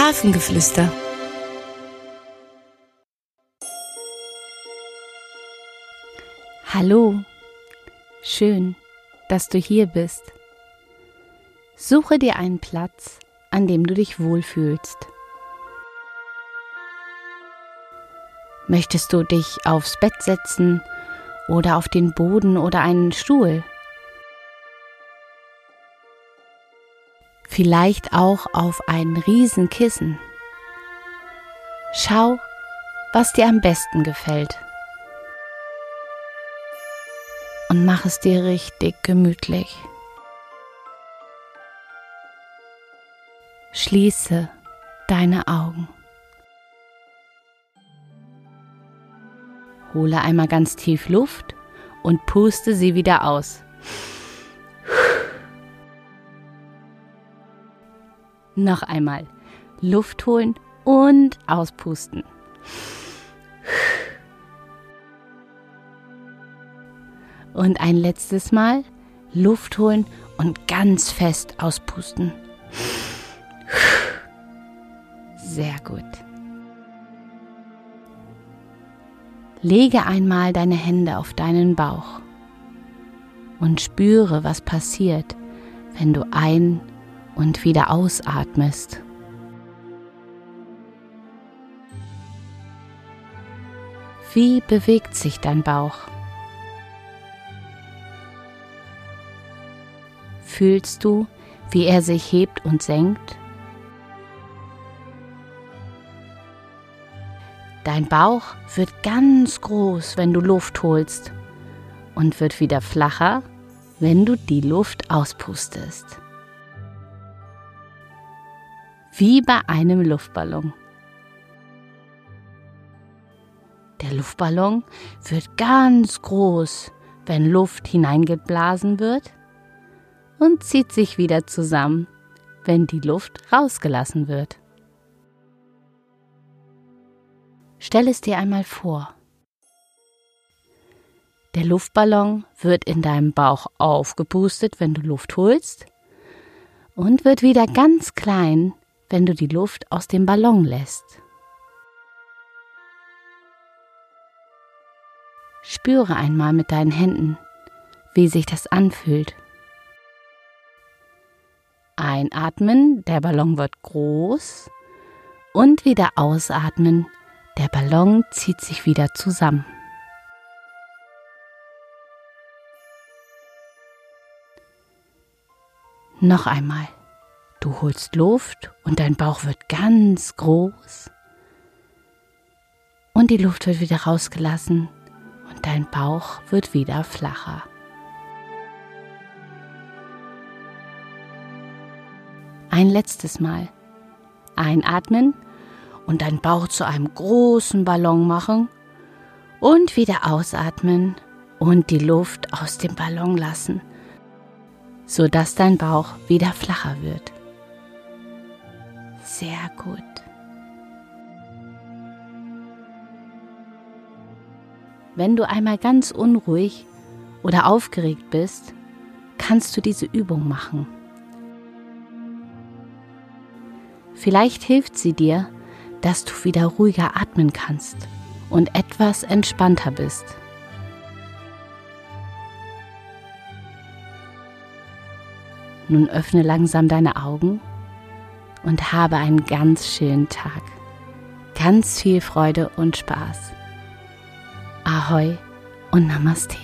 Hafengeflüster. Hallo, schön, dass du hier bist. Suche dir einen Platz, an dem du dich wohlfühlst. Möchtest du dich aufs Bett setzen oder auf den Boden oder einen Stuhl? Vielleicht auch auf ein Riesenkissen. Schau, was dir am besten gefällt. Und mach es dir richtig gemütlich. Schließe deine Augen. Hole einmal ganz tief Luft und puste sie wieder aus. Noch einmal Luft holen und auspusten. Und ein letztes Mal Luft holen und ganz fest auspusten. Sehr gut. Lege einmal deine Hände auf deinen Bauch und spüre, was passiert, wenn du ein- und wieder ausatmest. Wie bewegt sich dein Bauch? Fühlst du, wie er sich hebt und senkt? Dein Bauch wird ganz groß, wenn du Luft holst und wird wieder flacher, wenn du die Luft auspustest. Wie bei einem Luftballon. Der Luftballon wird ganz groß, wenn Luft hineingeblasen wird und zieht sich wieder zusammen, wenn die Luft rausgelassen wird. Stell es dir einmal vor. Der Luftballon wird in deinem Bauch aufgepustet, wenn du Luft holst, und wird wieder ganz klein, wenn du die Luft aus dem Ballon lässt. Spüre einmal mit deinen Händen, wie sich das anfühlt. Einatmen, der Ballon wird groß und wieder ausatmen, der Ballon zieht sich wieder zusammen. Noch einmal. Du holst Luft und dein Bauch wird ganz groß. Und die Luft wird wieder rausgelassen und dein Bauch wird wieder flacher. Ein letztes Mal. Einatmen und deinen Bauch zu einem großen Ballon machen und wieder ausatmen und die Luft aus dem Ballon lassen, sodass dein Bauch wieder flacher wird. Sehr gut. Wenn du einmal ganz unruhig oder aufgeregt bist, kannst du diese Übung machen. Vielleicht hilft sie dir, dass du wieder ruhiger atmen kannst und etwas entspannter bist. Nun öffne langsam deine Augen und habe einen ganz schönen Tag. Ganz viel Freude und Spaß. Ahoi und Namaste.